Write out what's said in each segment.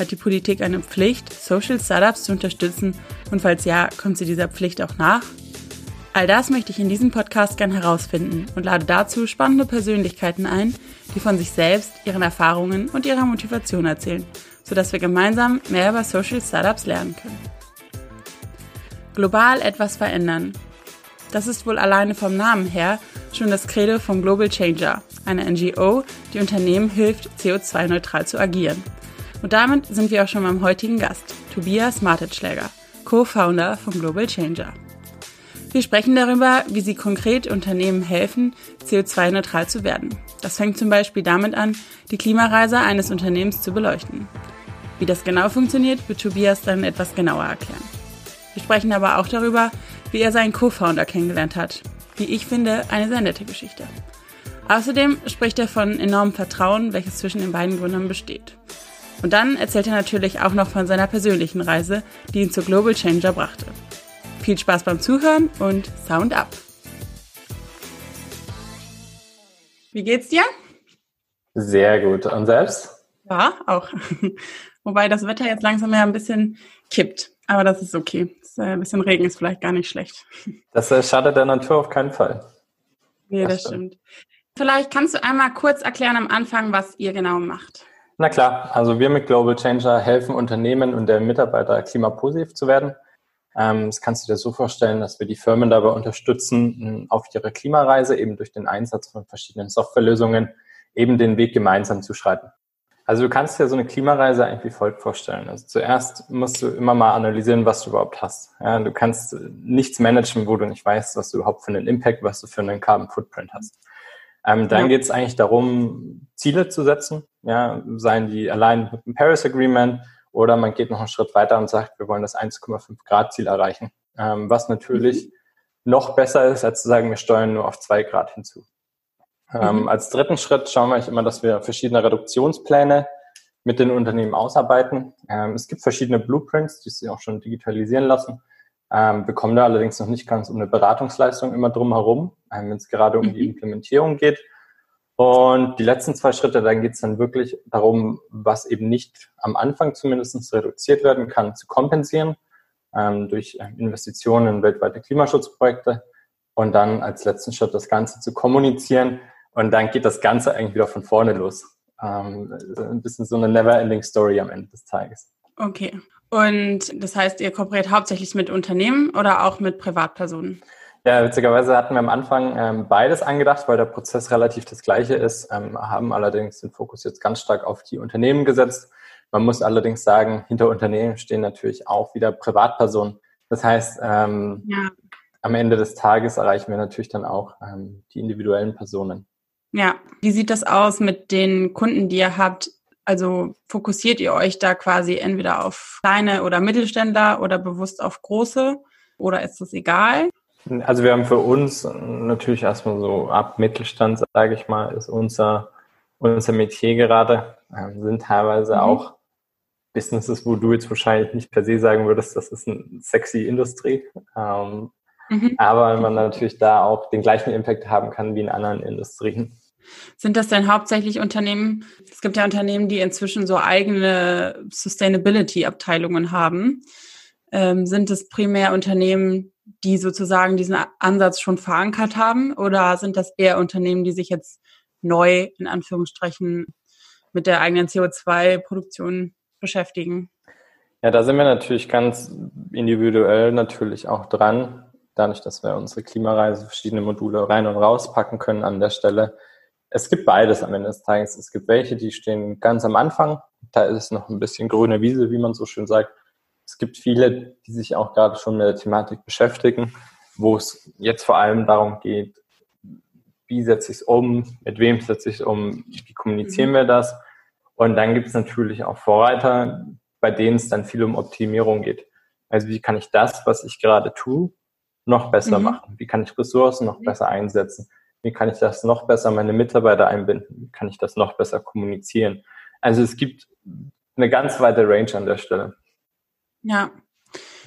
Hat die Politik eine Pflicht, Social Startups zu unterstützen? Und falls ja, kommt sie dieser Pflicht auch nach? All das möchte ich in diesem Podcast gern herausfinden und lade dazu spannende Persönlichkeiten ein, die von sich selbst, ihren Erfahrungen und ihrer Motivation erzählen, sodass wir gemeinsam mehr über Social Startups lernen können. Global etwas verändern. Das ist wohl alleine vom Namen her schon das Credo von Global Changer, einer NGO, die Unternehmen hilft, CO2-neutral zu agieren. Und damit sind wir auch schon beim heutigen Gast, Tobias Martetschläger, Co-Founder von Global Changer. Wir sprechen darüber, wie sie konkret Unternehmen helfen, CO2-neutral zu werden. Das fängt zum Beispiel damit an, die Klimareise eines Unternehmens zu beleuchten. Wie das genau funktioniert, wird Tobias dann etwas genauer erklären. Wir sprechen aber auch darüber, wie er seinen Co-Founder kennengelernt hat. Wie ich finde, eine sehr nette Geschichte. Außerdem spricht er von enormem Vertrauen, welches zwischen den beiden Gründern besteht. Und dann erzählt er natürlich auch noch von seiner persönlichen Reise, die ihn zu Global Changer brachte. Viel Spaß beim Zuhören und Sound up! Wie geht's dir? Sehr gut. Und selbst? Ja, auch. Wobei das Wetter jetzt langsam ja ein bisschen kippt. Aber das ist okay. Das, äh, ein bisschen Regen ist vielleicht gar nicht schlecht. Das äh, schadet der Natur auf keinen Fall. Nee, das, das stimmt. stimmt. Vielleicht kannst du einmal kurz erklären am Anfang, was ihr genau macht. Na klar, also wir mit Global Changer helfen Unternehmen und der Mitarbeiter klimapositiv zu werden. Ähm, das kannst du dir so vorstellen, dass wir die Firmen dabei unterstützen, auf ihrer Klimareise eben durch den Einsatz von verschiedenen Softwarelösungen eben den Weg gemeinsam zu schreiten. Also du kannst dir so eine Klimareise eigentlich wie folgt vorstellen. Also zuerst musst du immer mal analysieren, was du überhaupt hast. Ja, du kannst nichts managen, wo du nicht weißt, was du überhaupt für einen Impact, was du für einen Carbon Footprint hast. Ähm, dann ja. geht es eigentlich darum, Ziele zu setzen, ja, seien die allein mit dem Paris Agreement oder man geht noch einen Schritt weiter und sagt, wir wollen das 1,5 Grad Ziel erreichen, ähm, was natürlich mhm. noch besser ist, als zu sagen, wir steuern nur auf zwei Grad hinzu. Ähm, mhm. Als dritten Schritt schauen wir immer, dass wir verschiedene Reduktionspläne mit den Unternehmen ausarbeiten. Ähm, es gibt verschiedene Blueprints, die sie auch schon digitalisieren lassen ähm, bekommen da allerdings noch nicht ganz um eine Beratungsleistung immer drum herum, ähm, wenn es gerade um die mhm. Implementierung geht. Und die letzten zwei Schritte, dann geht es dann wirklich darum, was eben nicht am Anfang zumindest reduziert werden kann, zu kompensieren ähm, durch ähm, Investitionen in weltweite Klimaschutzprojekte und dann als letzten Schritt das Ganze zu kommunizieren. Und dann geht das Ganze eigentlich wieder von vorne los. Ähm, ein bisschen so eine never-ending Story am Ende des Tages. Okay. Und das heißt, ihr kooperiert hauptsächlich mit Unternehmen oder auch mit Privatpersonen? Ja, witzigerweise hatten wir am Anfang ähm, beides angedacht, weil der Prozess relativ das gleiche ist, ähm, haben allerdings den Fokus jetzt ganz stark auf die Unternehmen gesetzt. Man muss allerdings sagen, hinter Unternehmen stehen natürlich auch wieder Privatpersonen. Das heißt, ähm, ja. am Ende des Tages erreichen wir natürlich dann auch ähm, die individuellen Personen. Ja, wie sieht das aus mit den Kunden, die ihr habt? Also fokussiert ihr euch da quasi entweder auf kleine oder Mittelständler oder bewusst auf große oder ist das egal? Also wir haben für uns natürlich erstmal so ab Mittelstand, sage ich mal, ist unser, unser Metier gerade, ähm, sind teilweise mhm. auch Businesses, wo du jetzt wahrscheinlich nicht per se sagen würdest, das ist eine sexy Industrie. Ähm, mhm. Aber man natürlich da auch den gleichen Impact haben kann wie in anderen Industrien. Sind das denn hauptsächlich Unternehmen? Es gibt ja Unternehmen, die inzwischen so eigene Sustainability-Abteilungen haben. Ähm, sind es primär Unternehmen, die sozusagen diesen Ansatz schon verankert haben? Oder sind das eher Unternehmen, die sich jetzt neu, in Anführungsstrichen, mit der eigenen CO2-Produktion beschäftigen? Ja, da sind wir natürlich ganz individuell natürlich auch dran. Dadurch, dass wir unsere Klimareise verschiedene Module rein und rauspacken können an der Stelle, es gibt beides am Ende des Tages. Es gibt welche, die stehen ganz am Anfang. Da ist noch ein bisschen grüne Wiese, wie man so schön sagt. Es gibt viele, die sich auch gerade schon mit der Thematik beschäftigen, wo es jetzt vor allem darum geht, wie setze ich es um, mit wem setze ich es um, wie kommunizieren mhm. wir das. Und dann gibt es natürlich auch Vorreiter, bei denen es dann viel um Optimierung geht. Also wie kann ich das, was ich gerade tue, noch besser mhm. machen? Wie kann ich Ressourcen noch besser einsetzen? Wie kann ich das noch besser meine Mitarbeiter einbinden? Wie kann ich das noch besser kommunizieren? Also es gibt eine ganz weite Range an der Stelle. Ja.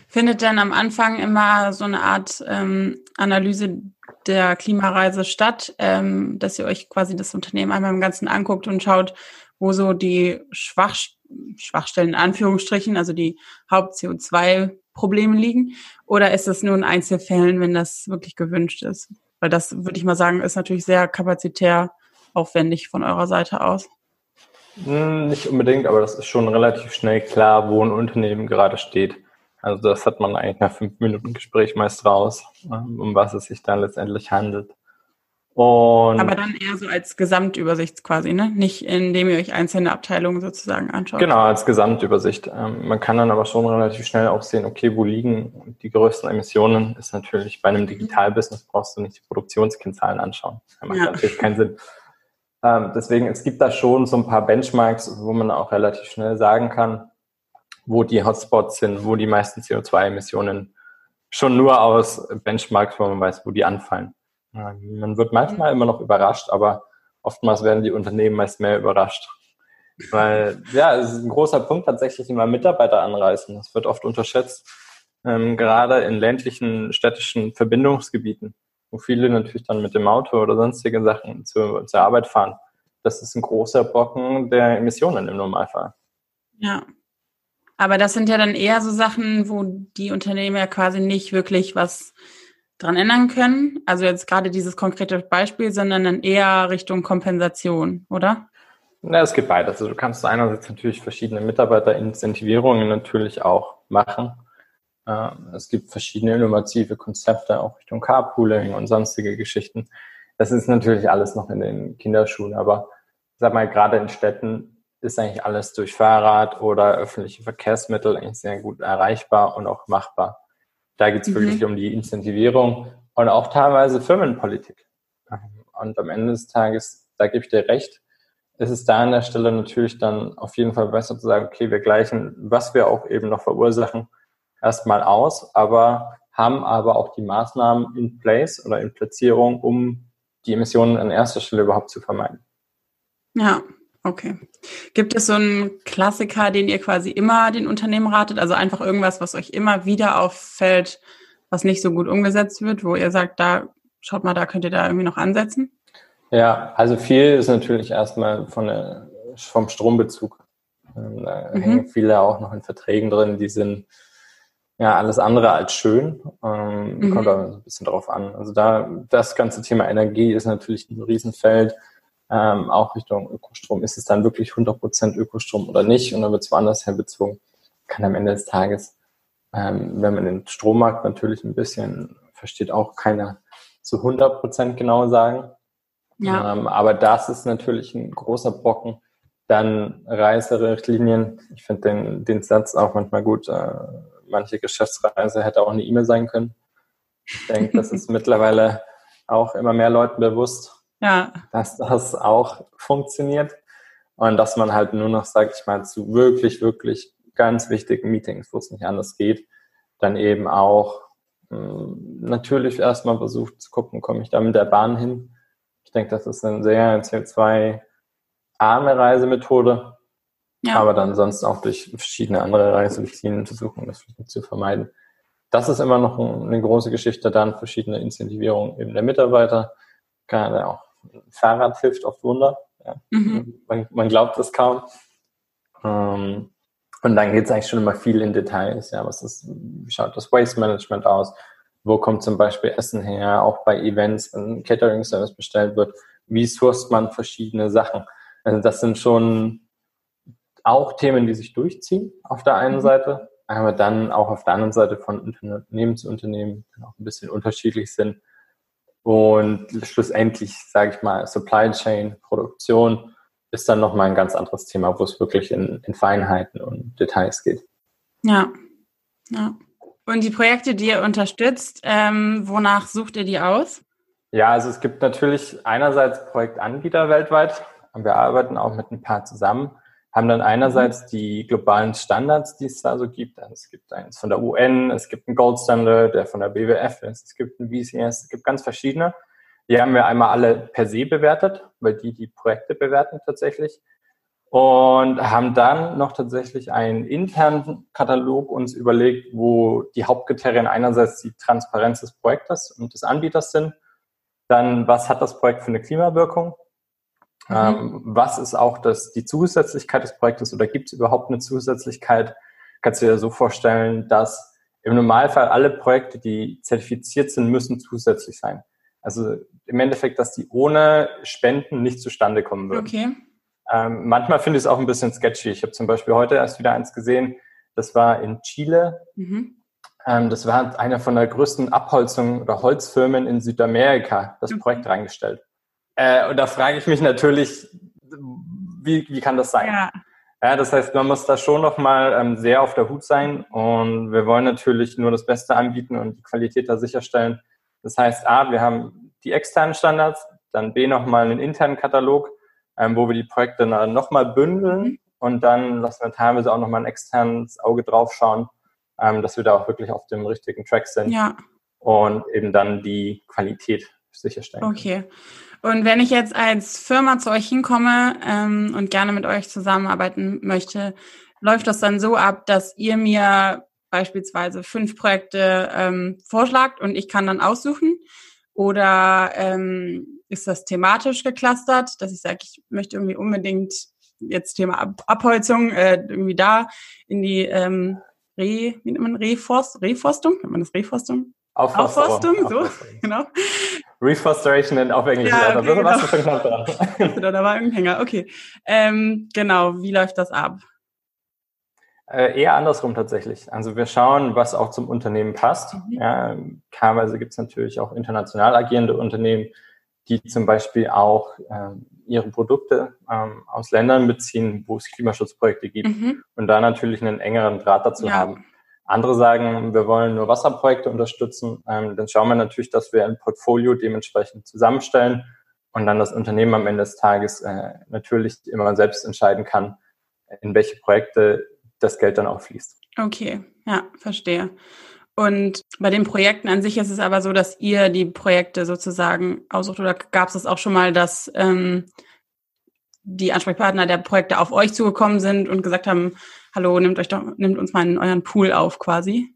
Findet dann am Anfang immer so eine Art ähm, Analyse der Klimareise statt, ähm, dass ihr euch quasi das Unternehmen einmal im Ganzen anguckt und schaut, wo so die Schwach, Schwachstellen in Anführungsstrichen, also die Haupt-CO2-Probleme liegen? Oder ist das nur in Einzelfällen, wenn das wirklich gewünscht ist? Weil das, würde ich mal sagen, ist natürlich sehr kapazitär aufwendig von eurer Seite aus. Hm, nicht unbedingt, aber das ist schon relativ schnell klar, wo ein Unternehmen gerade steht. Also das hat man eigentlich nach fünf Minuten Gespräch meist raus, ähm, um was es sich dann letztendlich handelt. Und Aber dann eher so als Gesamtübersicht quasi, ne? Nicht indem ihr euch einzelne Abteilungen sozusagen anschaut. Genau, als Gesamtübersicht. Ähm, man kann dann aber schon relativ schnell auch sehen, okay, wo liegen die größten Emissionen, ist natürlich bei einem Digitalbusiness brauchst du nicht die Produktionskennzahlen anschauen. Das macht ja. natürlich keinen Sinn. Ähm, deswegen, es gibt da schon so ein paar Benchmarks, wo man auch relativ schnell sagen kann, wo die Hotspots sind, wo die meisten CO2-Emissionen schon nur aus Benchmarks, wo man weiß, wo die anfallen. Man wird manchmal immer noch überrascht, aber oftmals werden die Unternehmen meist mehr überrascht. Weil, ja, es ist ein großer Punkt tatsächlich immer Mitarbeiter anreißen. Das wird oft unterschätzt, ähm, gerade in ländlichen, städtischen Verbindungsgebieten, wo viele natürlich dann mit dem Auto oder sonstige Sachen zur, zur Arbeit fahren. Das ist ein großer Brocken der Emissionen im Normalfall. Ja. Aber das sind ja dann eher so Sachen, wo die Unternehmen ja quasi nicht wirklich was dran ändern können? Also jetzt gerade dieses konkrete Beispiel, sondern dann eher Richtung Kompensation, oder? Na, es gibt beides. Also du kannst einerseits natürlich verschiedene Mitarbeiterincentivierungen natürlich auch machen. Ähm, es gibt verschiedene innovative Konzepte auch Richtung Carpooling und sonstige Geschichten. Das ist natürlich alles noch in den Kinderschuhen, aber sag mal, gerade in Städten ist eigentlich alles durch Fahrrad oder öffentliche Verkehrsmittel eigentlich sehr gut erreichbar und auch machbar. Da geht es mhm. wirklich um die Incentivierung und auch teilweise Firmenpolitik. Und am Ende des Tages, da gebe ich dir recht, ist es da an der Stelle natürlich dann auf jeden Fall besser zu sagen, okay, wir gleichen, was wir auch eben noch verursachen, erstmal aus, aber haben aber auch die Maßnahmen in place oder in Platzierung, um die Emissionen an erster Stelle überhaupt zu vermeiden. Ja, Okay. Gibt es so einen Klassiker, den ihr quasi immer den Unternehmen ratet? Also einfach irgendwas, was euch immer wieder auffällt, was nicht so gut umgesetzt wird, wo ihr sagt, da schaut mal, da könnt ihr da irgendwie noch ansetzen? Ja, also viel ist natürlich erstmal von der, vom Strombezug. Ähm, da mhm. hängen viele auch noch in Verträgen drin, die sind ja alles andere als schön. Ähm, mhm. Kommt aber ein bisschen drauf an. Also da das ganze Thema Energie ist natürlich ein Riesenfeld ähm, auch Richtung Ökostrom. Ist es dann wirklich 100% Ökostrom oder nicht? Und dann wird es woanders herbezogen. Kann am Ende des Tages, ähm, wenn man den Strommarkt natürlich ein bisschen versteht, auch keiner zu 100% genau sagen. Ja. Ähm, aber das ist natürlich ein großer Brocken. Dann Reiserichtlinien. Ich finde den, den Satz auch manchmal gut. Äh, manche Geschäftsreise hätte auch eine E-Mail sein können. Ich denke, das ist mittlerweile auch immer mehr Leuten bewusst ja. dass das auch funktioniert und dass man halt nur noch, sag ich mal, zu wirklich, wirklich ganz wichtigen Meetings, wo es nicht anders geht, dann eben auch mh, hm, natürlich erstmal versucht zu gucken, komme ich da mit der Bahn hin. Ich denke, das ist eine sehr CO2-arme Reisemethode, ja. aber dann sonst auch durch verschiedene andere Reiserichtlinien versuchen, das zu vermeiden. Das ist immer noch eine große Geschichte, dann verschiedene Incentivierungen eben der Mitarbeiter, gerade auch Fahrrad hilft oft Wunder. Ja. Mhm. Man, man, glaubt es kaum. Ähm, und dann geht es eigentlich schon immer viel in Details. Ja, was ist, wie schaut das Waste Management aus? Wo kommt zum Beispiel Essen her? Auch bei Events, wenn ein Catering-Service bestellt wird. Wie sourced man verschiedene Sachen? Also das sind schon auch Themen, die sich durchziehen auf der einen mhm. Seite, aber dann auch auf der anderen Seite von Unternehmen zu Unternehmen auch ein bisschen unterschiedlich sind. Und schlussendlich, sage ich mal, Supply Chain, Produktion ist dann nochmal ein ganz anderes Thema, wo es wirklich in, in Feinheiten und Details geht. Ja, ja. Und die Projekte, die ihr unterstützt, ähm, wonach sucht ihr die aus? Ja, also es gibt natürlich einerseits Projektanbieter weltweit. Wir arbeiten auch mit ein paar zusammen. Haben dann einerseits die globalen Standards, die es da so gibt. Also es gibt eins von der UN, es gibt einen Gold Standard, der von der BWF ist, es gibt einen VCS, es gibt ganz verschiedene. Die haben wir einmal alle per se bewertet, weil die die Projekte bewerten tatsächlich. Und haben dann noch tatsächlich einen internen Katalog uns überlegt, wo die Hauptkriterien einerseits die Transparenz des Projektes und des Anbieters sind. Dann, was hat das Projekt für eine Klimawirkung? Mhm. Ähm, was ist auch das, die Zusätzlichkeit des Projektes oder gibt es überhaupt eine Zusätzlichkeit? Kannst du dir so vorstellen, dass im Normalfall alle Projekte, die zertifiziert sind, müssen zusätzlich sein. Also im Endeffekt, dass die ohne Spenden nicht zustande kommen würden. Okay. Ähm, manchmal finde ich es auch ein bisschen sketchy. Ich habe zum Beispiel heute erst wieder eins gesehen, das war in Chile. Mhm. Ähm, das war einer von der größten Abholzungen oder Holzfirmen in Südamerika, das okay. Projekt reingestellt. Äh, und da frage ich mich natürlich, wie, wie kann das sein? Ja. ja das heißt, man muss da schon nochmal ähm, sehr auf der Hut sein und wir wollen natürlich nur das Beste anbieten und die Qualität da sicherstellen. Das heißt, A, wir haben die externen Standards, dann B, nochmal einen internen Katalog, ähm, wo wir die Projekte nochmal bündeln mhm. und dann lassen wir teilweise auch nochmal ein externes Auge drauf schauen, ähm, dass wir da auch wirklich auf dem richtigen Track sind. Ja. Und eben dann die Qualität sicherstellen. Okay. Und wenn ich jetzt als Firma zu euch hinkomme ähm, und gerne mit euch zusammenarbeiten möchte, läuft das dann so ab, dass ihr mir beispielsweise fünf Projekte ähm, vorschlagt und ich kann dann aussuchen? Oder ähm, ist das thematisch geclustert, dass ich sage, ich möchte irgendwie unbedingt jetzt Thema Ab Abholzung äh, irgendwie da in die ähm, Re, wie nennt man Reforst, Reforstung? Nennt man das Reforstung? Aufforstung. Aufforstung, so, genau. Reforestation auf Englisch. Ja, okay, genau. was schon dran. da war irgendein Hänger, okay. Ähm, genau, wie läuft das ab? Äh, eher andersrum tatsächlich. Also wir schauen, was auch zum Unternehmen passt. Mhm. Ja, teilweise gibt es natürlich auch international agierende Unternehmen, die zum Beispiel auch ähm, ihre Produkte ähm, aus Ländern beziehen, wo es Klimaschutzprojekte gibt mhm. und da natürlich einen engeren Draht dazu ja. haben. Andere sagen, wir wollen nur Wasserprojekte unterstützen. Ähm, dann schauen wir natürlich, dass wir ein Portfolio dementsprechend zusammenstellen und dann das Unternehmen am Ende des Tages äh, natürlich immer selbst entscheiden kann, in welche Projekte das Geld dann auch fließt. Okay, ja, verstehe. Und bei den Projekten an sich ist es aber so, dass ihr die Projekte sozusagen aussucht oder gab es das auch schon mal, dass ähm, die Ansprechpartner der Projekte auf euch zugekommen sind und gesagt haben, hallo, nehmt euch doch, nehmt uns mal in euren Pool auf quasi?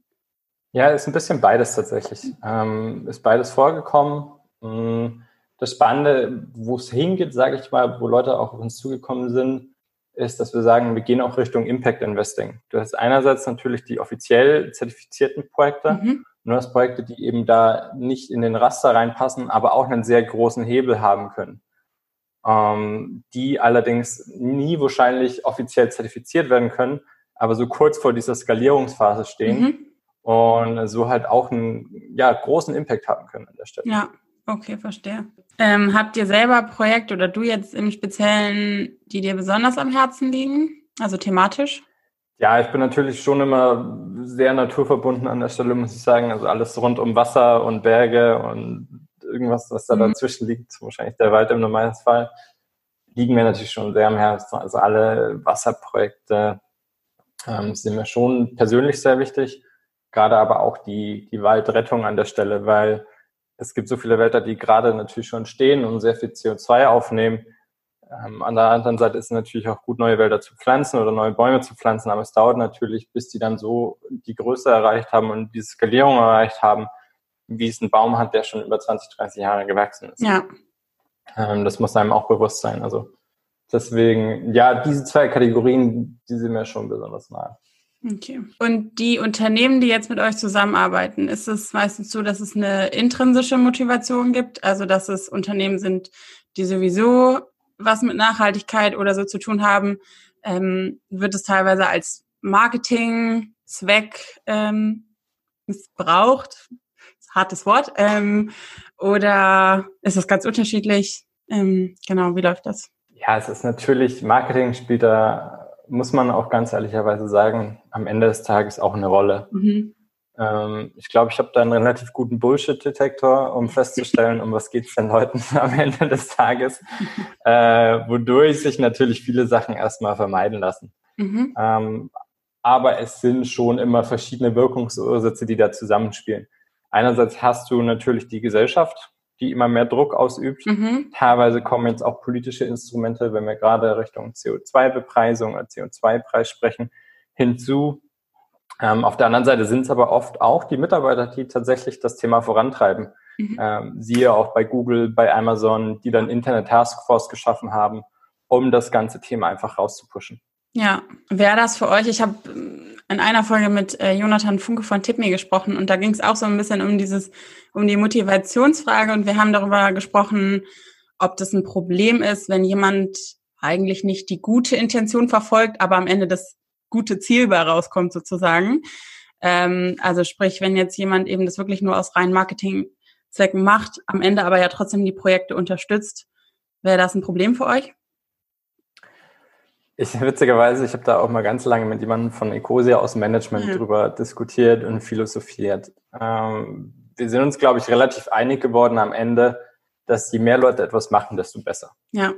Ja, ist ein bisschen beides tatsächlich. Ähm, ist beides vorgekommen. Mm, das Spannende, wo es hingeht, sage ich mal, wo Leute auch auf uns zugekommen sind, ist, dass wir sagen, wir gehen auch Richtung Impact Investing. Du hast einerseits natürlich die offiziell zertifizierten Projekte, mhm. und du hast Projekte, die eben da nicht in den Raster reinpassen, aber auch einen sehr großen Hebel haben können ähm, die allerdings nie wahrscheinlich offiziell zertifiziert werden können, aber so kurz vor dieser Skalierungsphase stehen mhm. und so halt auch einen ja, großen Impact haben können an der Stelle. Ja, okay, verstehe. Ähm, habt ihr selber Projekte oder du jetzt im Speziellen, die dir besonders am Herzen liegen, also thematisch? Ja, ich bin natürlich schon immer sehr naturverbunden an der Stelle, muss ich sagen. Also alles rund um Wasser und Berge und irgendwas, was da mhm. dazwischen liegt, wahrscheinlich der Wald im Normalfall, liegen mir natürlich schon sehr am Herzen. Also alle Wasserprojekte ähm, sind mir schon persönlich sehr wichtig, gerade aber auch die, die Waldrettung an der Stelle, weil es gibt so viele Wälder, die gerade natürlich schon stehen und sehr viel CO2 aufnehmen. Ähm, an der anderen Seite ist es natürlich auch gut, neue Wälder zu pflanzen oder neue Bäume zu pflanzen, aber es dauert natürlich, bis die dann so die Größe erreicht haben und diese Skalierung erreicht haben, wie es ein Baum hat, der schon über 20, 30 Jahre gewachsen ist. Ja. Ähm, das muss einem auch bewusst sein. Also deswegen, ja, diese zwei Kategorien, die sind mir schon besonders nahe. Okay. Und die Unternehmen, die jetzt mit euch zusammenarbeiten, ist es meistens so, dass es eine intrinsische Motivation gibt, also dass es Unternehmen sind, die sowieso was mit Nachhaltigkeit oder so zu tun haben, ähm, wird es teilweise als Marketing-Zweck ähm, missbraucht, hartes Wort. Ähm, oder ist das ganz unterschiedlich? Ähm, genau, wie läuft das? Ja, es ist natürlich, Marketing spielt da, muss man auch ganz ehrlicherweise sagen, am Ende des Tages auch eine Rolle. Mhm. Ähm, ich glaube, ich habe da einen relativ guten Bullshit-Detektor, um festzustellen, um was geht es den Leuten am Ende des Tages, äh, wodurch sich natürlich viele Sachen erstmal vermeiden lassen. Mhm. Ähm, aber es sind schon immer verschiedene Wirkungsursätze, die da zusammenspielen. Einerseits hast du natürlich die Gesellschaft, die immer mehr Druck ausübt. Mhm. Teilweise kommen jetzt auch politische Instrumente, wenn wir gerade Richtung CO2-Bepreisung oder CO2-Preis sprechen, hinzu. Ähm, auf der anderen Seite sind es aber oft auch die Mitarbeiter, die tatsächlich das Thema vorantreiben. Mhm. Ähm, siehe auch bei Google, bei Amazon, die dann interne Taskforce geschaffen haben, um das ganze Thema einfach rauszupushen. Ja, wäre das für euch? Ich habe ähm, in einer Folge mit äh, Jonathan Funke von Tipme gesprochen und da ging es auch so ein bisschen um dieses, um die Motivationsfrage und wir haben darüber gesprochen, ob das ein Problem ist, wenn jemand eigentlich nicht die gute Intention verfolgt, aber am Ende das gute Ziel bei rauskommt sozusagen. Ähm, also sprich, wenn jetzt jemand eben das wirklich nur aus rein Marketingzwecken macht, am Ende aber ja trotzdem die Projekte unterstützt, wäre das ein Problem für euch? Ich witzigerweise, ich habe da auch mal ganz lange mit jemandem von Ecosia aus dem Management ja. drüber diskutiert und philosophiert. Ähm, wir sind uns, glaube ich, relativ einig geworden am Ende, dass je mehr Leute etwas machen, desto besser. Ja.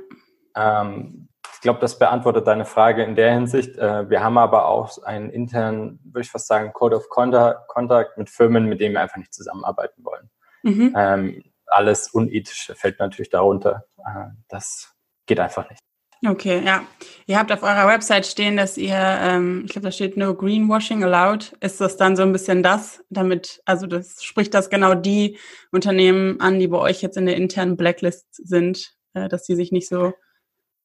Ähm, ich glaube, das beantwortet deine Frage in der Hinsicht. Äh, wir haben aber auch einen internen, würde ich fast sagen, Code of Contact mit Firmen, mit denen wir einfach nicht zusammenarbeiten wollen. Mhm. Ähm, alles Unethische fällt natürlich darunter. Äh, das geht einfach nicht. Okay, ja. Ihr habt auf eurer Website stehen, dass ihr, ähm, ich glaube, da steht no greenwashing allowed. Ist das dann so ein bisschen das, damit, also das spricht das genau die Unternehmen an, die bei euch jetzt in der internen Blacklist sind, äh, dass die sich nicht so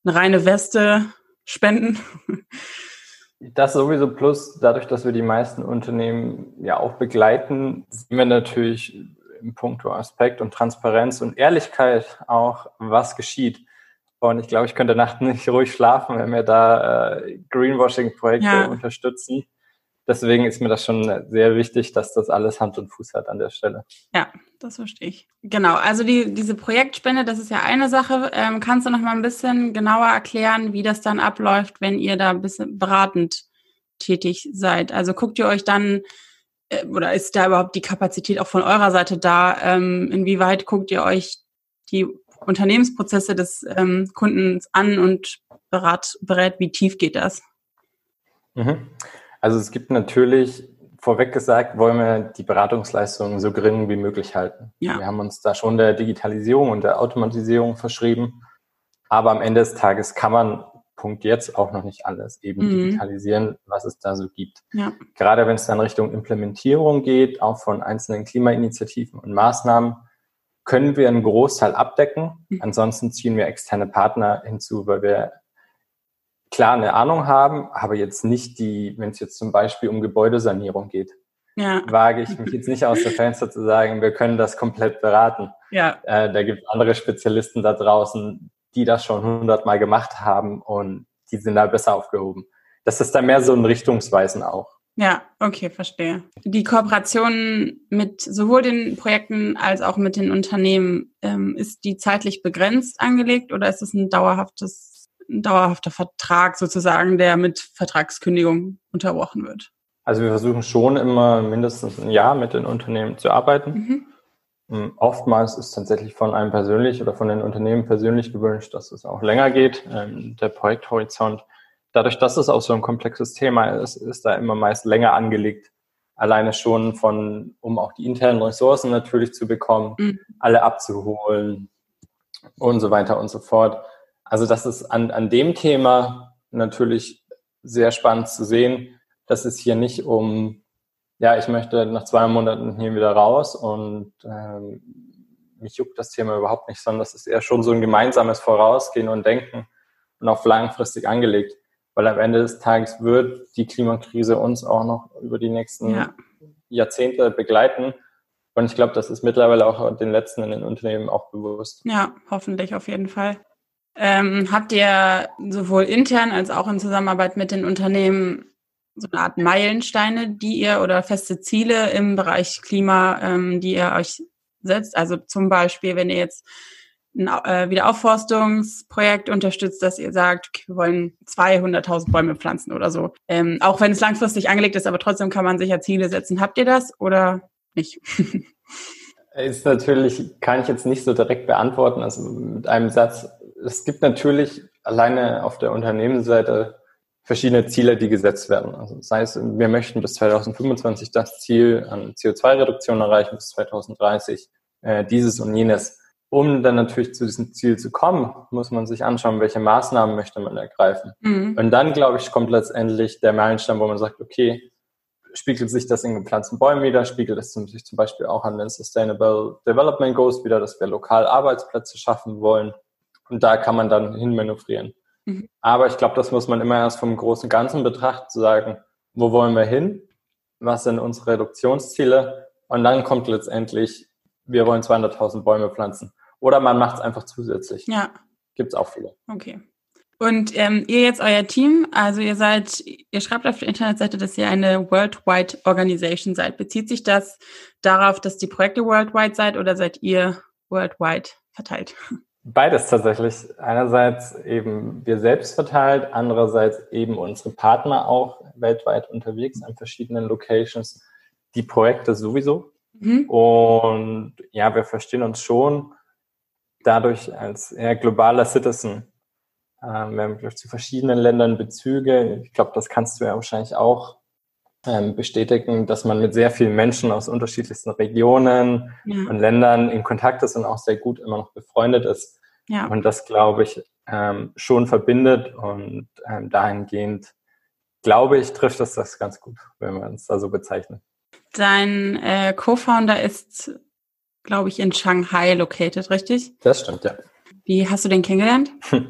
eine reine Weste spenden? Das sowieso plus, dadurch, dass wir die meisten Unternehmen ja auch begleiten, sehen wir natürlich im Punkto Aspekt und Transparenz und Ehrlichkeit auch, was geschieht. Und ich glaube, ich könnte nachts nicht ruhig schlafen, wenn wir da äh, Greenwashing-Projekte ja. unterstützen. Deswegen ist mir das schon sehr wichtig, dass das alles Hand und Fuß hat an der Stelle. Ja, das verstehe ich. Genau, also die, diese Projektspende, das ist ja eine Sache. Ähm, kannst du noch mal ein bisschen genauer erklären, wie das dann abläuft, wenn ihr da ein bisschen beratend tätig seid? Also guckt ihr euch dann äh, oder ist da überhaupt die Kapazität auch von eurer Seite da? Ähm, inwieweit guckt ihr euch die Unternehmensprozesse des ähm, Kundens an und berat, berät, wie tief geht das? Mhm. Also es gibt natürlich, vorweg gesagt, wollen wir die Beratungsleistungen so gering wie möglich halten. Ja. Wir haben uns da schon der Digitalisierung und der Automatisierung verschrieben. Aber am Ende des Tages kann man Punkt jetzt auch noch nicht alles eben mhm. digitalisieren, was es da so gibt. Ja. Gerade wenn es dann Richtung Implementierung geht, auch von einzelnen Klimainitiativen und Maßnahmen, können wir einen Großteil abdecken. Mhm. Ansonsten ziehen wir externe Partner hinzu, weil wir klar eine Ahnung haben, aber jetzt nicht die, wenn es jetzt zum Beispiel um Gebäudesanierung geht, ja. wage ich mich jetzt nicht aus der Fenster zu sagen, wir können das komplett beraten. Ja. Äh, da gibt es andere Spezialisten da draußen, die das schon hundertmal gemacht haben und die sind da besser aufgehoben. Das ist dann mehr so ein Richtungsweisen auch. Ja, okay, verstehe. Die Kooperation mit sowohl den Projekten als auch mit den Unternehmen, ähm, ist die zeitlich begrenzt angelegt oder ist es ein dauerhaftes, ein dauerhafter Vertrag sozusagen, der mit Vertragskündigung unterbrochen wird? Also wir versuchen schon immer mindestens ein Jahr mit den Unternehmen zu arbeiten. Mhm. Ähm, oftmals ist tatsächlich von einem persönlich oder von den Unternehmen persönlich gewünscht, dass es auch länger geht. Ähm, der Projekthorizont dadurch, dass es auch so ein komplexes Thema ist, ist da immer meist länger angelegt. Alleine schon von, um auch die internen Ressourcen natürlich zu bekommen, mhm. alle abzuholen und so weiter und so fort. Also das ist an, an dem Thema natürlich sehr spannend zu sehen, dass es hier nicht um, ja, ich möchte nach zwei Monaten hier wieder raus und ähm, mich juckt das Thema überhaupt nicht, sondern das ist eher schon so ein gemeinsames Vorausgehen und Denken und auch langfristig angelegt weil am Ende des Tages wird die Klimakrise uns auch noch über die nächsten ja. Jahrzehnte begleiten. Und ich glaube, das ist mittlerweile auch den letzten in den Unternehmen auch bewusst. Ja, hoffentlich auf jeden Fall. Ähm, habt ihr sowohl intern als auch in Zusammenarbeit mit den Unternehmen so eine Art Meilensteine, die ihr oder feste Ziele im Bereich Klima, ähm, die ihr euch setzt? Also zum Beispiel, wenn ihr jetzt ein äh, Wiederaufforstungsprojekt unterstützt, dass ihr sagt, wir wollen 200.000 Bäume pflanzen oder so. Ähm, auch wenn es langfristig angelegt ist, aber trotzdem kann man sich ja Ziele setzen. Habt ihr das oder nicht? ist natürlich, kann ich jetzt nicht so direkt beantworten, also mit einem Satz. Es gibt natürlich alleine auf der Unternehmensseite verschiedene Ziele, die gesetzt werden. Also das heißt, wir möchten bis 2025 das Ziel an CO2-Reduktion erreichen, bis 2030 äh, dieses und jenes. Um dann natürlich zu diesem Ziel zu kommen, muss man sich anschauen, welche Maßnahmen möchte man ergreifen. Mhm. Und dann, glaube ich, kommt letztendlich der Meilenstein, wo man sagt, okay, spiegelt sich das in gepflanzten Bäumen wieder, spiegelt es sich zum Beispiel auch an den Sustainable Development Goals wieder, dass wir lokal Arbeitsplätze schaffen wollen. Und da kann man dann hinmanövrieren. Mhm. Aber ich glaube, das muss man immer erst vom großen Ganzen betrachten, zu sagen, wo wollen wir hin? Was sind unsere Reduktionsziele? Und dann kommt letztendlich, wir wollen 200.000 Bäume pflanzen. Oder man macht es einfach zusätzlich. Ja. Gibt es auch viele. Okay. Und ähm, ihr jetzt euer Team, also ihr seid, ihr schreibt auf der Internetseite, dass ihr eine Worldwide Organization seid. Bezieht sich das darauf, dass die Projekte worldwide seid oder seid ihr worldwide verteilt? Beides tatsächlich. Einerseits eben wir selbst verteilt, andererseits eben unsere Partner auch weltweit unterwegs an verschiedenen Locations. Die Projekte sowieso. Mhm. Und ja, wir verstehen uns schon dadurch als eher globaler Citizen ähm, wir haben zu verschiedenen Ländern Bezüge. Ich glaube, das kannst du ja wahrscheinlich auch ähm, bestätigen, dass man mit sehr vielen Menschen aus unterschiedlichsten Regionen ja. und Ländern in Kontakt ist und auch sehr gut immer noch befreundet ist. Ja. Und das, glaube ich, ähm, schon verbindet und ähm, dahingehend, glaube ich, trifft es das ganz gut, wenn man es da so bezeichnet. Dein äh, Co-Founder ist, glaube ich, in Shanghai located, richtig? Das stimmt, ja. Wie hast du den kennengelernt?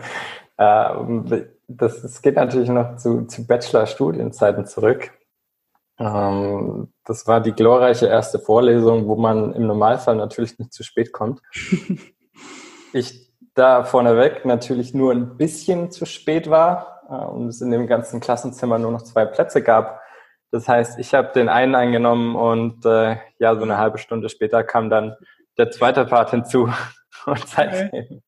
Äh, das, das geht natürlich noch zu, zu Bachelor-Studienzeiten zurück. Ähm, das war die glorreiche erste Vorlesung, wo man im Normalfall natürlich nicht zu spät kommt. ich da vorneweg natürlich nur ein bisschen zu spät war äh, und es in dem ganzen Klassenzimmer nur noch zwei Plätze gab. Das heißt, ich habe den einen eingenommen und äh, ja, so eine halbe Stunde später kam dann der zweite Part hinzu. Und seitdem, okay.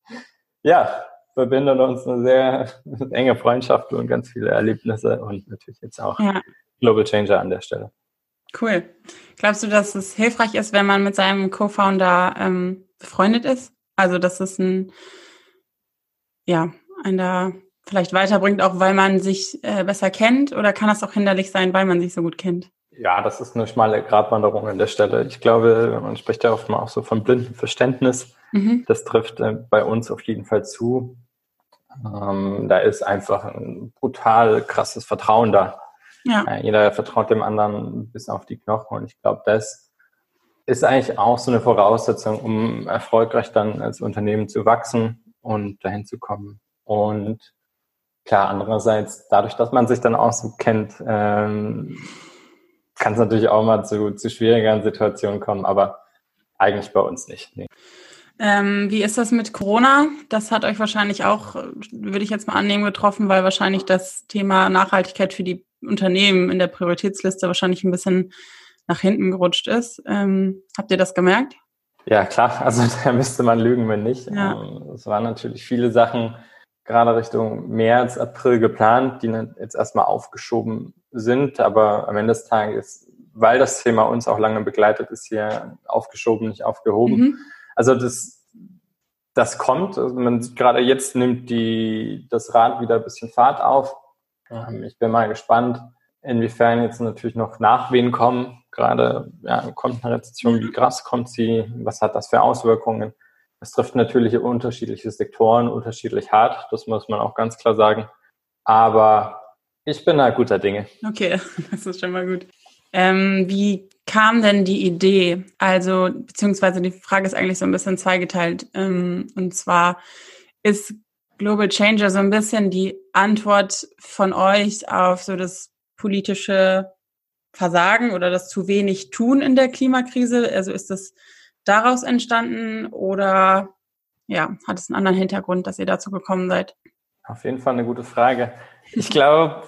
ja, verbindet uns eine sehr enge Freundschaft und ganz viele Erlebnisse und natürlich jetzt auch ja. Global Changer an der Stelle. Cool. Glaubst du, dass es hilfreich ist, wenn man mit seinem Co-Founder ähm, befreundet ist? Also, dass es ein, ja, einen da vielleicht weiterbringt, auch weil man sich äh, besser kennt? Oder kann das auch hinderlich sein, weil man sich so gut kennt? Ja, das ist eine schmale Gratwanderung an der Stelle. Ich glaube, man spricht ja oft mal auch so von blindem Verständnis. Mhm. Das trifft äh, bei uns auf jeden Fall zu. Ähm, da ist einfach ein brutal krasses Vertrauen da. Ja. Äh, jeder vertraut dem anderen bis auf die Knochen und ich glaube, das ist eigentlich auch so eine Voraussetzung, um erfolgreich dann als Unternehmen zu wachsen und dahin zu kommen. Und klar, andererseits, dadurch, dass man sich dann auch so kennt, ähm, kann es natürlich auch mal zu, zu schwierigeren Situationen kommen, aber eigentlich bei uns nicht. Nee. Ähm, wie ist das mit Corona? Das hat euch wahrscheinlich auch, würde ich jetzt mal annehmen, getroffen, weil wahrscheinlich das Thema Nachhaltigkeit für die Unternehmen in der Prioritätsliste wahrscheinlich ein bisschen nach hinten gerutscht ist. Ähm, habt ihr das gemerkt? Ja, klar. Also da müsste man lügen, wenn nicht. Ja. Ähm, es waren natürlich viele Sachen gerade Richtung März, April geplant, die jetzt erstmal aufgeschoben sind. Aber am Ende des Tages, weil das Thema uns auch lange begleitet, ist hier aufgeschoben, nicht aufgehoben. Mhm. Also das, das kommt. Also man sieht gerade jetzt nimmt die, das Rad wieder ein bisschen Fahrt auf. Ähm, ich bin mal gespannt, inwiefern jetzt natürlich noch Nachwehen kommen. Gerade ja, kommt eine Rezession, wie krass kommt sie, was hat das für Auswirkungen? Es trifft natürlich unterschiedliche Sektoren unterschiedlich hart, das muss man auch ganz klar sagen. Aber ich bin da guter Dinge. Okay, das ist schon mal gut. Ähm, wie kam denn die Idee? Also, beziehungsweise die Frage ist eigentlich so ein bisschen zweigeteilt. Ähm, und zwar ist Global Changer so ein bisschen die Antwort von euch auf so das politische Versagen oder das zu wenig tun in der Klimakrise? Also ist das daraus entstanden oder ja, hat es einen anderen Hintergrund, dass ihr dazu gekommen seid? Auf jeden Fall eine gute Frage. Ich glaube,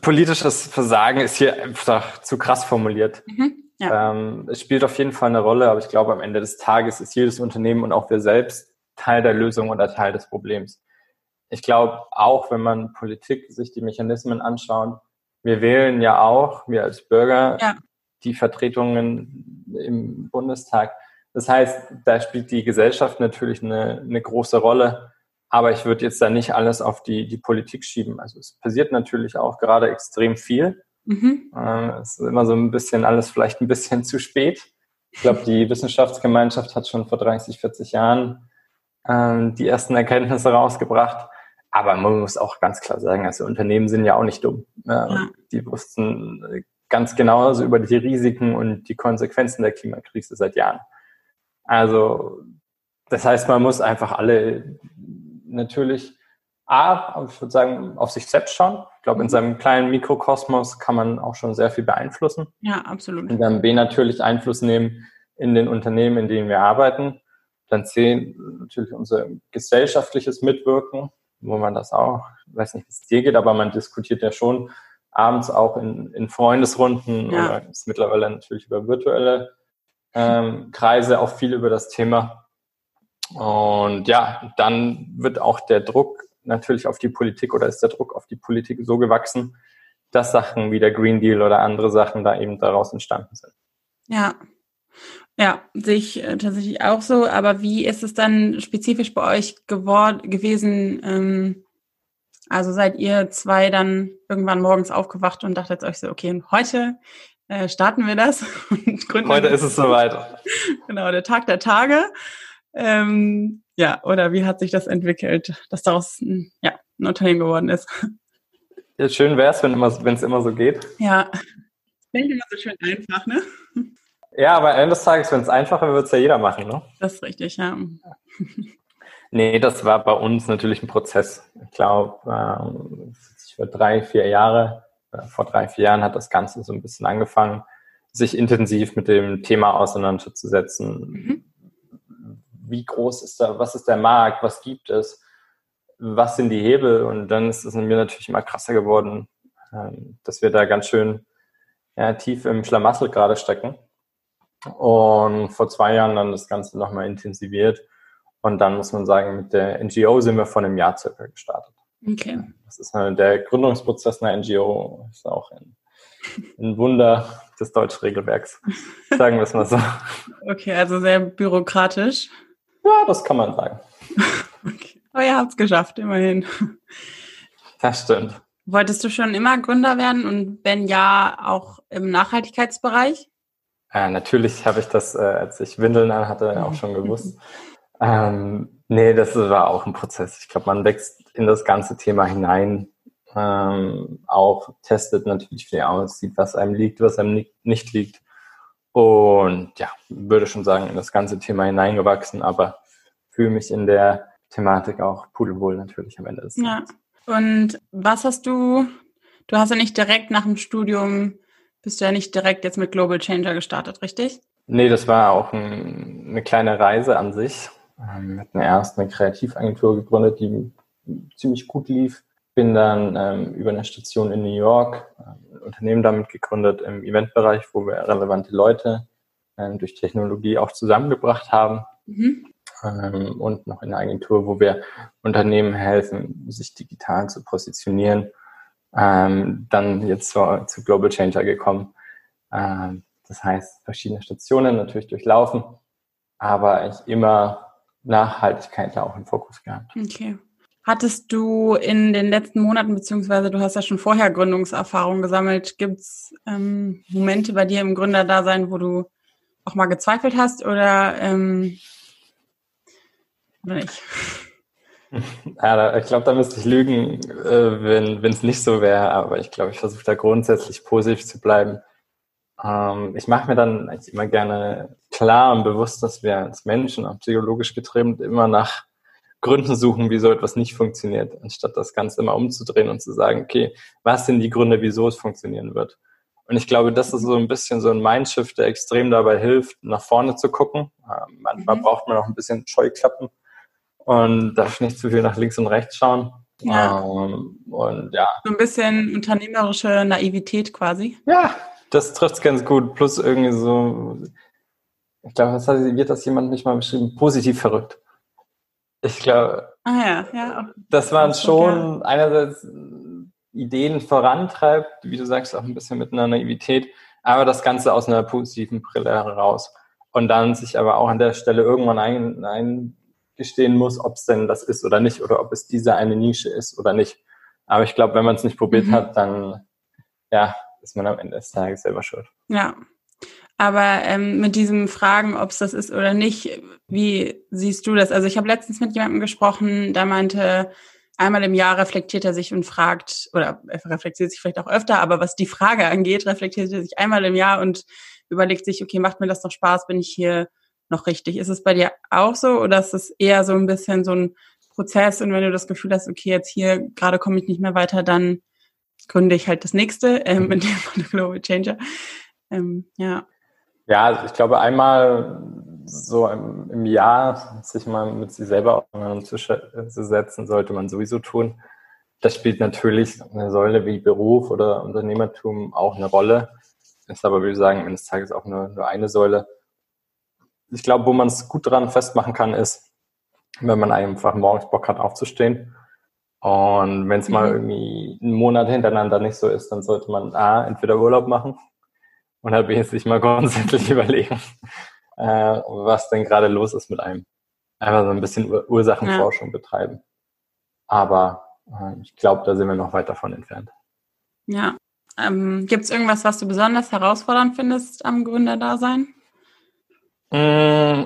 politisches Versagen ist hier einfach zu krass formuliert. Mhm, ja. ähm, es spielt auf jeden Fall eine Rolle, aber ich glaube, am Ende des Tages ist jedes Unternehmen und auch wir selbst Teil der Lösung oder Teil des Problems. Ich glaube auch, wenn man Politik sich die Mechanismen anschaut, wir wählen ja auch, wir als Bürger, ja. die Vertretungen im Bundestag. Das heißt, da spielt die Gesellschaft natürlich eine, eine große Rolle. Aber ich würde jetzt da nicht alles auf die, die Politik schieben. Also es passiert natürlich auch gerade extrem viel. Mhm. Äh, es ist immer so ein bisschen alles vielleicht ein bisschen zu spät. Ich glaube, die Wissenschaftsgemeinschaft hat schon vor 30, 40 Jahren ähm, die ersten Erkenntnisse rausgebracht. Aber man muss auch ganz klar sagen, also Unternehmen sind ja auch nicht dumm. Ja. Die wussten ganz genauso über die Risiken und die Konsequenzen der Klimakrise seit Jahren. Also das heißt, man muss einfach alle natürlich A, ich würde sagen, auf sich selbst schauen. Ich glaube, in mhm. seinem kleinen Mikrokosmos kann man auch schon sehr viel beeinflussen. Ja, absolut. Und dann B, natürlich Einfluss nehmen in den Unternehmen, in denen wir arbeiten. Dann C, natürlich unser gesellschaftliches Mitwirken wo man das auch, ich weiß nicht, wie es dir geht, aber man diskutiert ja schon abends auch in, in Freundesrunden ja. oder ist mittlerweile natürlich über virtuelle ähm, Kreise auch viel über das Thema. Und ja, dann wird auch der Druck natürlich auf die Politik oder ist der Druck auf die Politik so gewachsen, dass Sachen wie der Green Deal oder andere Sachen da eben daraus entstanden sind. Ja, ja, sehe ich äh, tatsächlich auch so. Aber wie ist es dann spezifisch bei euch geworden gewesen? Ähm, also seid ihr zwei dann irgendwann morgens aufgewacht und dachtet euch so, okay, heute äh, starten wir das und gründen. Heute ist es soweit. genau, der Tag der Tage. Ähm, ja, oder wie hat sich das entwickelt, dass daraus ein, ja, ein Unternehmen geworden ist? Ja, schön wäre es, wenn es immer so geht. Ja, ich immer so schön einfach, ne? Ja, aber am Ende des Tages, wenn es einfacher wird, es ja jeder machen, ne? Das ist richtig, ja. nee, das war bei uns natürlich ein Prozess. Ich glaube, äh, für drei, vier Jahre, vor drei, vier Jahren hat das Ganze so ein bisschen angefangen, sich intensiv mit dem Thema auseinanderzusetzen. Mhm. Wie groß ist da, was ist der Markt, was gibt es, was sind die Hebel? Und dann ist es in mir natürlich immer krasser geworden, äh, dass wir da ganz schön ja, tief im Schlamassel gerade stecken und vor zwei Jahren dann das Ganze nochmal intensiviert. Und dann muss man sagen, mit der NGO sind wir vor einem Jahr circa gestartet. Okay. Das ist halt der Gründungsprozess einer NGO, ist auch ein, ein Wunder des deutschen Regelwerks. Sagen wir es mal so. Okay, also sehr bürokratisch. Ja, das kann man sagen. okay. Aber ihr habt es geschafft, immerhin. Das stimmt. Wolltest du schon immer Gründer werden und wenn ja, auch im Nachhaltigkeitsbereich? Äh, natürlich habe ich das, äh, als ich Windeln anhatte, auch schon gewusst. Ähm, nee, das war auch ein Prozess. Ich glaube, man wächst in das ganze Thema hinein, ähm, auch testet natürlich viel aus, sieht, was einem liegt, was einem nicht, liegt. Und ja, würde schon sagen, in das ganze Thema hineingewachsen, aber fühle mich in der Thematik auch pudelwohl natürlich am Ende des. Ja. Und was hast du, du hast ja nicht direkt nach dem Studium bist du ja nicht direkt jetzt mit Global Changer gestartet, richtig? Nee, das war auch ein, eine kleine Reise an sich. Ähm, wir hatten erst eine Kreativagentur gegründet, die ziemlich gut lief. Bin dann ähm, über eine Station in New York ähm, ein Unternehmen damit gegründet im Eventbereich, wo wir relevante Leute ähm, durch Technologie auch zusammengebracht haben. Mhm. Ähm, und noch in einer Agentur, wo wir Unternehmen helfen, sich digital zu positionieren ähm, dann jetzt zu, zu Global Changer gekommen. Ähm, das heißt, verschiedene Stationen natürlich durchlaufen, aber ich immer Nachhaltigkeit da auch im Fokus gehabt. Okay. Hattest du in den letzten Monaten, beziehungsweise du hast ja schon vorher Gründungserfahrung gesammelt, gibt es ähm, Momente bei dir im Gründerdasein, wo du auch mal gezweifelt hast oder, ähm, oder nicht? Ja, ich glaube, da müsste ich lügen, äh, wenn es nicht so wäre. Aber ich glaube, ich versuche da grundsätzlich positiv zu bleiben. Ähm, ich mache mir dann eigentlich immer gerne klar und bewusst, dass wir als Menschen, auch psychologisch getrimmt, immer nach Gründen suchen, wieso etwas nicht funktioniert, anstatt das Ganze immer umzudrehen und zu sagen, okay, was sind die Gründe, wieso es funktionieren wird? Und ich glaube, das ist so ein bisschen so ein Mindshift, der extrem dabei hilft, nach vorne zu gucken. Ähm, manchmal mhm. braucht man auch ein bisschen Scheuklappen und darf nicht zu viel nach links und rechts schauen. Ja. Ähm, und ja. So ein bisschen unternehmerische Naivität quasi. Ja, das trifft es ganz gut. Plus irgendwie so, ich glaube, was hat, wird das jemand mich mal beschrieben? Positiv verrückt. Ich glaube, ah, ja, ja. das waren schon einerseits Ideen vorantreibt, wie du sagst, auch ein bisschen mit einer Naivität, aber das Ganze aus einer positiven Brille heraus. Und dann sich aber auch an der Stelle irgendwann ein, eingestehen muss, ob es denn das ist oder nicht, oder ob es diese eine Nische ist oder nicht. Aber ich glaube, wenn man es nicht probiert mhm. hat, dann ja, ist man am Ende des Tages selber schuld. Ja. Aber ähm, mit diesem Fragen, ob es das ist oder nicht, wie siehst du das? Also ich habe letztens mit jemandem gesprochen, der meinte, einmal im Jahr reflektiert er sich und fragt, oder er reflektiert sich vielleicht auch öfter, aber was die Frage angeht, reflektiert er sich einmal im Jahr und überlegt sich, okay, macht mir das noch Spaß, bin ich hier noch richtig? Ist es bei dir auch so oder ist es eher so ein bisschen so ein Prozess und wenn du das Gefühl hast, okay, jetzt hier gerade komme ich nicht mehr weiter, dann gründe ich halt das nächste, ähm, in dem Fall Global Changer. Ähm, ja. Ja, ich glaube, einmal so im, im Jahr sich mal mit sich selber auseinanderzusetzen, sollte man sowieso tun. Das spielt natürlich eine Säule wie Beruf oder Unternehmertum auch eine Rolle. Ist aber, würde ich sagen, eines Tages auch nur, nur eine Säule. Ich glaube, wo man es gut dran festmachen kann, ist, wenn man einfach morgens Bock hat aufzustehen. Und wenn es mhm. mal irgendwie einen Monat hintereinander nicht so ist, dann sollte man A, entweder Urlaub machen und halt sich mal grundsätzlich überlegen, äh, was denn gerade los ist mit einem. Einfach so ein bisschen Ur Ursachenforschung ja. betreiben. Aber äh, ich glaube, da sind wir noch weit davon entfernt. Ja. Ähm, Gibt es irgendwas, was du besonders herausfordernd findest am Gründerdasein? Mm,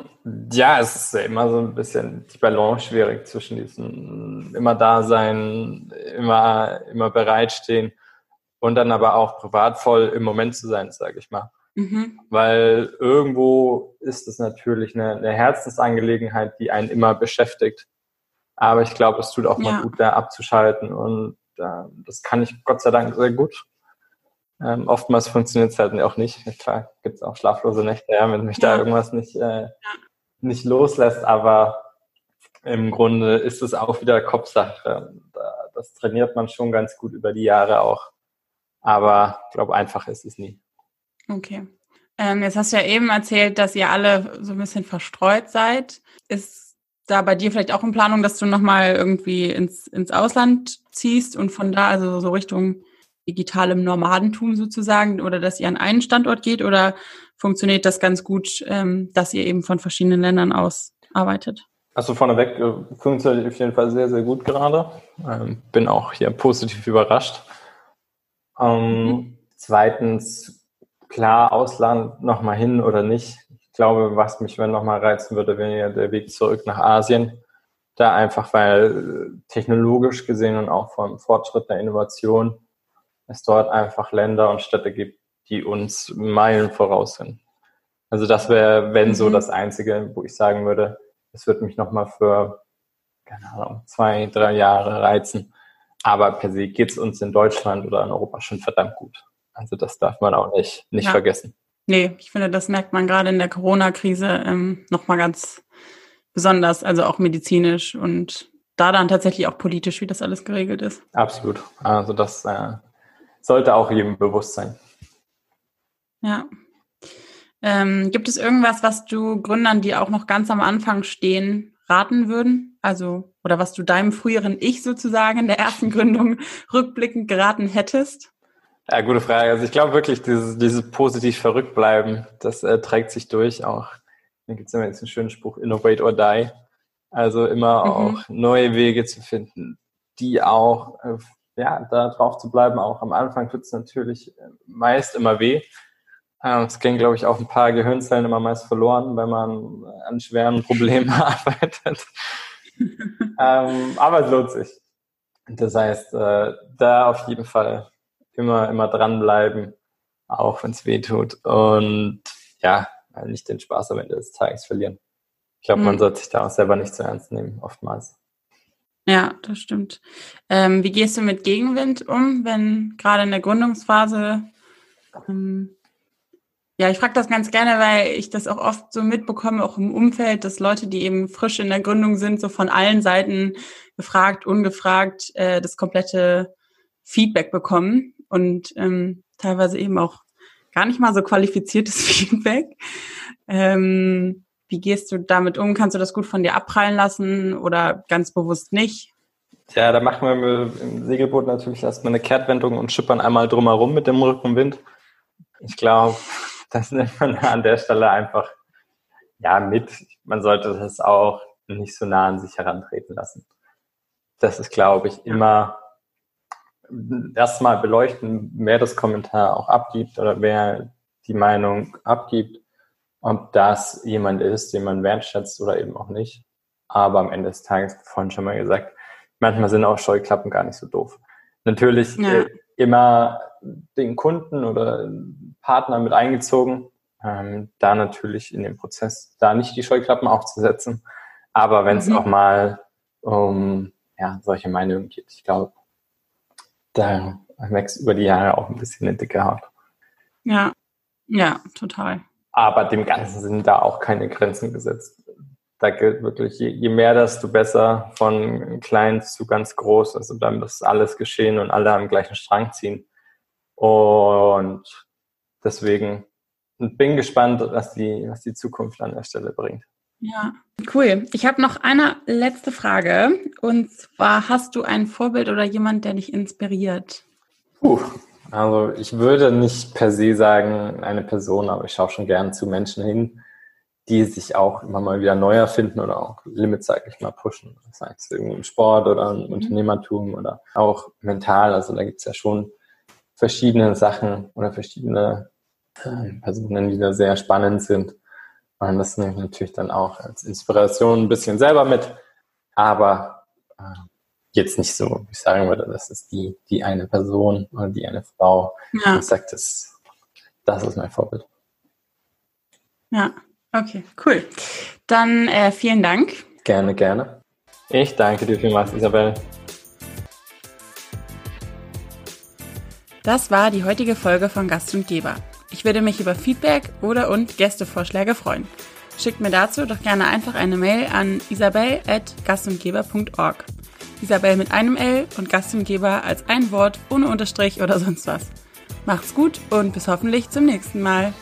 ja, es ist ja immer so ein bisschen die Balance schwierig zwischen diesem immer da sein, immer, immer bereitstehen und dann aber auch privat voll im Moment zu sein, sage ich mal. Mhm. Weil irgendwo ist es natürlich eine, eine, Herzensangelegenheit, die einen immer beschäftigt. Aber ich glaube, es tut auch ja. mal gut, da abzuschalten. Und äh, das kann ich Gott sei Dank sehr gut. Ähm, oftmals funktioniert es halt auch nicht. Klar, gibt es auch schlaflose Nächte, ja, wenn mich ja. da irgendwas nicht, äh, nicht loslässt. Aber im Grunde ist es auch wieder Kopfsache. Das trainiert man schon ganz gut über die Jahre auch. Aber ich glaube, einfach ist es nie. Okay. Ähm, jetzt hast du ja eben erzählt, dass ihr alle so ein bisschen verstreut seid. Ist da bei dir vielleicht auch in Planung, dass du nochmal irgendwie ins, ins Ausland ziehst und von da, also so Richtung digitalem Nomadentum sozusagen, oder dass ihr an einen Standort geht oder funktioniert das ganz gut, ähm, dass ihr eben von verschiedenen Ländern aus arbeitet? Also vorneweg äh, funktioniert auf jeden Fall sehr, sehr gut gerade. Ähm, bin auch hier positiv überrascht. Ähm, mhm. Zweitens, klar, Ausland nochmal hin oder nicht. Ich glaube, was mich wenn nochmal reizen würde, wäre der Weg zurück nach Asien. Da einfach, weil technologisch gesehen und auch vom Fortschritt der Innovation es dort einfach Länder und Städte gibt, die uns Meilen voraus sind. Also das wäre, wenn so, mhm. das Einzige, wo ich sagen würde, es wird mich nochmal für, keine Ahnung, zwei, drei Jahre reizen. Aber per se geht es uns in Deutschland oder in Europa schon verdammt gut. Also das darf man auch nicht, nicht ja. vergessen. Nee, ich finde, das merkt man gerade in der Corona-Krise ähm, nochmal ganz besonders, also auch medizinisch und da dann tatsächlich auch politisch, wie das alles geregelt ist. Absolut. Also das äh, sollte auch jedem bewusst sein. Ja. Ähm, gibt es irgendwas, was du Gründern, die auch noch ganz am Anfang stehen, raten würden? Also, oder was du deinem früheren Ich sozusagen in der ersten Gründung rückblickend geraten hättest? Ja, gute Frage. Also ich glaube wirklich, dieses, dieses positiv verrückt bleiben, das äh, trägt sich durch auch. Da gibt es immer jetzt einen schönen Spruch, innovate or die. Also immer mhm. auch neue Wege zu finden, die auch, äh, ja, da drauf zu bleiben. Auch am Anfang tut es natürlich äh, meist immer weh. Äh, es gehen, glaube ich, auch ein paar Gehirnzellen immer meist verloren, wenn man an schweren Problemen arbeitet. ähm, aber es lohnt sich. Das heißt, äh, da auf jeden Fall immer, immer dranbleiben, auch wenn es weh tut. Und ja, nicht den Spaß am Ende des Tages verlieren. Ich glaube, mhm. man sollte sich da auch selber nicht zu ernst nehmen, oftmals. Ja, das stimmt. Ähm, wie gehst du mit Gegenwind um, wenn gerade in der Gründungsphase ähm, ja, ich frage das ganz gerne, weil ich das auch oft so mitbekomme, auch im Umfeld, dass Leute, die eben frisch in der Gründung sind, so von allen Seiten gefragt, ungefragt, äh, das komplette Feedback bekommen und ähm, teilweise eben auch gar nicht mal so qualifiziertes Feedback. Ähm, Wie gehst du damit um? Kannst du das gut von dir abprallen lassen oder ganz bewusst nicht? Ja, da machen wir im Segelboot natürlich erstmal eine Kehrtwendung und schippern einmal drumherum mit dem Rückenwind. Ich glaube, das nimmt man an der Stelle einfach ja mit. Man sollte das auch nicht so nah an sich herantreten lassen. Das ist, glaube ich, immer erstmal beleuchten, wer das Kommentar auch abgibt oder wer die Meinung abgibt, ob das jemand ist, den man wertschätzt oder eben auch nicht. Aber am Ende des Tages, vorhin schon mal gesagt, manchmal sind auch Scheuklappen gar nicht so doof. Natürlich ja. äh, immer den Kunden oder Partner mit eingezogen, ähm, da natürlich in dem Prozess da nicht die Scheuklappen aufzusetzen. Aber wenn es mhm. auch mal um ja, solche Meinungen geht, ich glaube, da wächst über die Jahre auch ein bisschen eine dicke Haut. Ja, ja, total. Aber dem Ganzen sind da auch keine Grenzen gesetzt. Da gilt wirklich, je, je mehr, desto besser von klein zu ganz groß. Also dann muss alles geschehen und alle am gleichen Strang ziehen. Und deswegen bin gespannt, was die, was die Zukunft an der Stelle bringt. Ja, cool. Ich habe noch eine letzte Frage. Und zwar, hast du ein Vorbild oder jemand, der dich inspiriert? Puh, also ich würde nicht per se sagen eine Person, aber ich schaue schon gern zu Menschen hin, die sich auch immer mal wieder neu erfinden oder auch Limits, sag ich mal, pushen. Das heißt irgendwie im Sport oder im mhm. Unternehmertum oder auch mental. Also da gibt's ja schon verschiedene Sachen oder verschiedene äh, Personen, die da sehr spannend sind. Und das nehme ich natürlich dann auch als Inspiration ein bisschen selber mit. Aber äh, jetzt nicht so, ich sagen würde, das ist die, die eine Person oder die eine Frau. Ja. Ich sage, das, das ist mein Vorbild. Ja, okay, cool. Dann äh, vielen Dank. Gerne, gerne. Ich danke dir vielmals, Isabel. Das war die heutige Folge von Gast und Geber. Ich würde mich über Feedback oder und Gästevorschläge freuen. Schickt mir dazu doch gerne einfach eine Mail an isabel.gastundgeber.org. Isabel mit einem L und Gastgeber als ein Wort ohne Unterstrich oder sonst was. Macht's gut und bis hoffentlich zum nächsten Mal.